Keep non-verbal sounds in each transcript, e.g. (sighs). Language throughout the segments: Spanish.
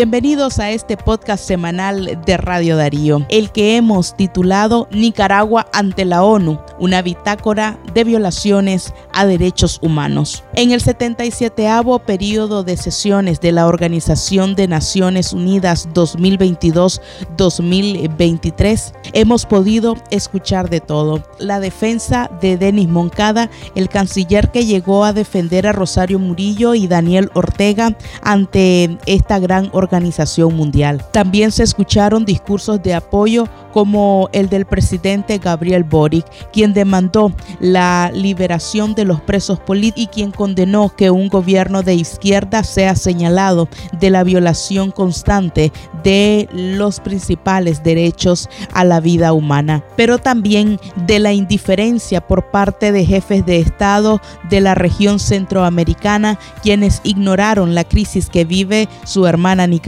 Bienvenidos a este podcast semanal de Radio Darío, el que hemos titulado Nicaragua ante la ONU, una bitácora de violaciones a derechos humanos. En el 77 periodo de sesiones de la Organización de Naciones Unidas 2022-2023, hemos podido escuchar de todo. La defensa de Denis Moncada, el canciller que llegó a defender a Rosario Murillo y Daniel Ortega ante esta gran organización mundial. También se escucharon discursos de apoyo como el del presidente Gabriel Boric, quien demandó la liberación de los presos políticos y quien condenó que un gobierno de izquierda sea señalado de la violación constante de los principales derechos a la vida humana, pero también de la indiferencia por parte de jefes de Estado de la región centroamericana, quienes ignoraron la crisis que vive su hermana Nicaragua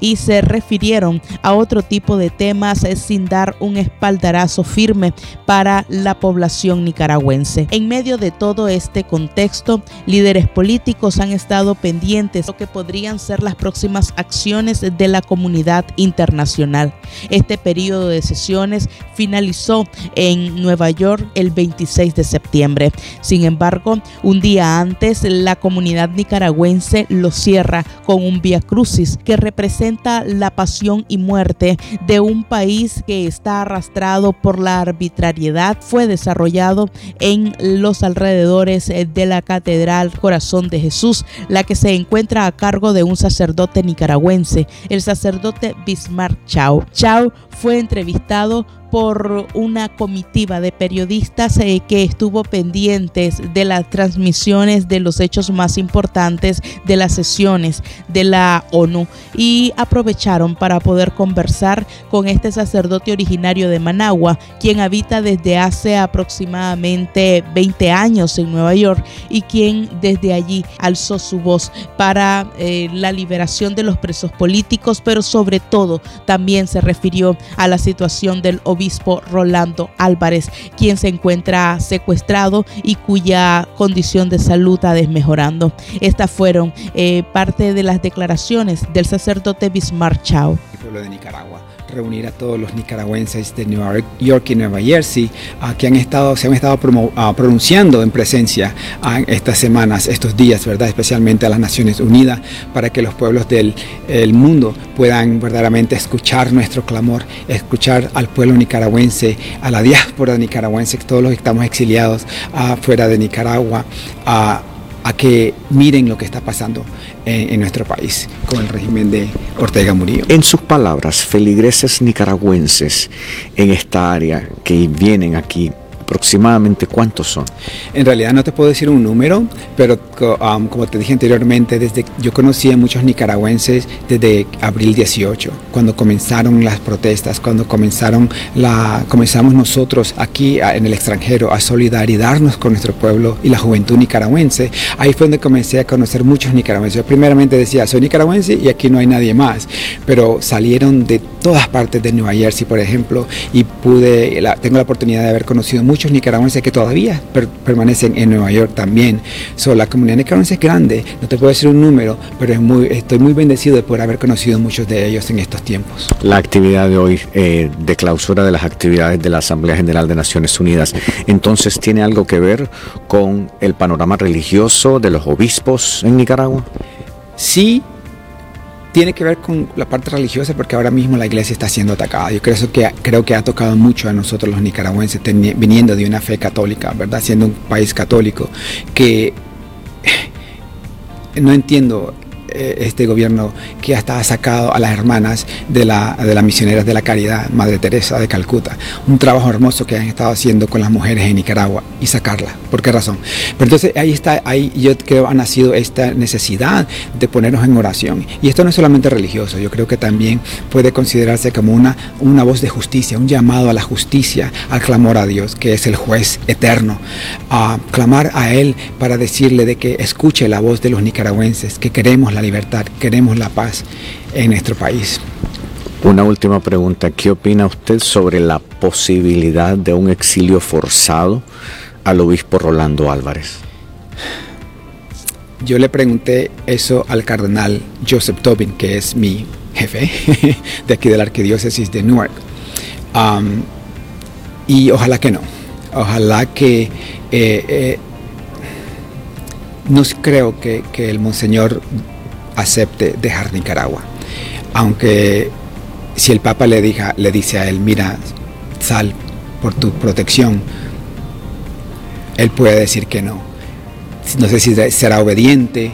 y se refirieron a otro tipo de temas sin dar un espaldarazo firme para la población nicaragüense. En medio de todo este contexto, líderes políticos han estado pendientes de lo que podrían ser las próximas acciones de la comunidad internacional. Este periodo de sesiones finalizó en Nueva York el 26 de septiembre. Sin embargo, un día antes, la comunidad nicaragüense lo cierra con un via crucis que representa la pasión y muerte de un país que está arrastrado por la arbitrariedad. Fue desarrollado en los alrededores de la Catedral Corazón de Jesús, la que se encuentra a cargo de un sacerdote nicaragüense, el sacerdote Bismarck Chao. Chao fue entrevistado por una comitiva de periodistas eh, que estuvo pendientes de las transmisiones de los hechos más importantes de las sesiones de la ONU. Y aprovecharon para poder conversar con este sacerdote originario de Managua, quien habita desde hace aproximadamente 20 años en Nueva York y quien desde allí alzó su voz para eh, la liberación de los presos políticos, pero sobre todo también se refirió a la situación del obispo obispo Rolando Álvarez, quien se encuentra secuestrado y cuya condición de salud está desmejorando. Estas fueron eh, parte de las declaraciones del sacerdote Bismarck Chao. Reunir a todos los nicaragüenses de Nueva York y Nueva Jersey que han estado, se han estado pronunciando en presencia estas semanas, estos días, ¿verdad? especialmente a las Naciones Unidas, para que los pueblos del mundo puedan verdaderamente escuchar nuestro clamor, escuchar al pueblo nicaragüense, a la diáspora nicaragüense, todos los que estamos exiliados afuera de Nicaragua, a que miren lo que está pasando en, nuestro país con el régimen de Ortega Murillo. En sus palabras, feligreses nicaragüenses en esta área que vienen aquí aproximadamente cuántos son? En realidad no te puedo decir un número, pero um, como te dije anteriormente, desde yo conocí a muchos nicaragüenses desde abril 18, cuando comenzaron las protestas, cuando comenzaron la, comenzamos nosotros aquí en el extranjero a solidarizarnos con nuestro pueblo y la juventud nicaragüense. Ahí fue donde comencé a conocer muchos nicaragüenses. Yo primeramente decía, soy nicaragüense y aquí no hay nadie más, pero salieron de todas partes de Nueva Jersey, por ejemplo, y pude, tengo la oportunidad de haber conocido muchos nicaragüenses que todavía permanecen en Nueva York también. So, la comunidad nicaragüense es grande, no te puedo decir un número, pero es muy, estoy muy bendecido de poder haber conocido muchos de ellos en estos tiempos. La actividad de hoy eh, de clausura de las actividades de la Asamblea General de Naciones Unidas, entonces tiene algo que ver con el panorama religioso de los obispos en Nicaragua. Sí, tiene que ver con la parte religiosa porque ahora mismo la iglesia está siendo atacada. Yo creo que, creo que ha tocado mucho a nosotros los nicaragüenses viniendo de una fe católica, ¿verdad? Siendo un país católico, que (sighs) no entiendo este gobierno que hasta sacado a las hermanas de la, de las misioneras de la caridad, Madre Teresa de Calcuta. Un trabajo hermoso que han estado haciendo con las mujeres en Nicaragua y sacarla. ¿Por qué razón? Pero entonces ahí está, ahí yo creo ha nacido esta necesidad de ponernos en oración. Y esto no es solamente religioso, yo creo que también puede considerarse como una, una voz de justicia, un llamado a la justicia, al clamor a Dios, que es el juez eterno, a clamar a Él para decirle de que escuche la voz de los nicaragüenses, que queremos la libertad, queremos la paz en nuestro país. Una última pregunta, ¿qué opina usted sobre la posibilidad de un exilio forzado al obispo Rolando Álvarez? yo le pregunté eso al cardenal Joseph Tobin, que es mi jefe (laughs) de aquí de la arquidiócesis de Newark. Um, y ojalá que no. Ojalá que... Eh, eh, no creo que, que, el monseñor acepte dejar Nicaragua. Aunque si el Papa le, diga, le dice a él, mira, sal por tu protección, él puede decir que no. No sé si será obediente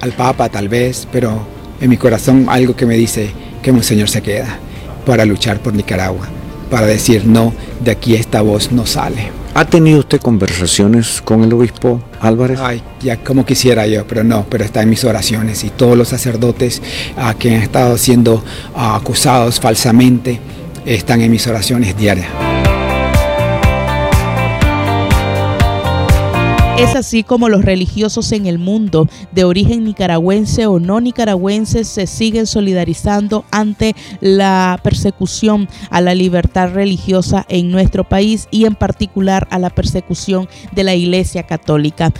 al Papa tal vez, pero en mi corazón algo que me dice que Monseñor se queda para luchar por Nicaragua, para decir no, de aquí esta voz no sale. ¿Ha tenido usted conversaciones con el obispo Álvarez? Ay, ya como quisiera yo, pero no, pero está en mis oraciones y todos los sacerdotes a que han estado siendo acusados falsamente están en mis oraciones diarias. Es así como los religiosos en el mundo de origen nicaragüense o no nicaragüense se siguen solidarizando ante la persecución a la libertad religiosa en nuestro país y en particular a la persecución de la Iglesia Católica.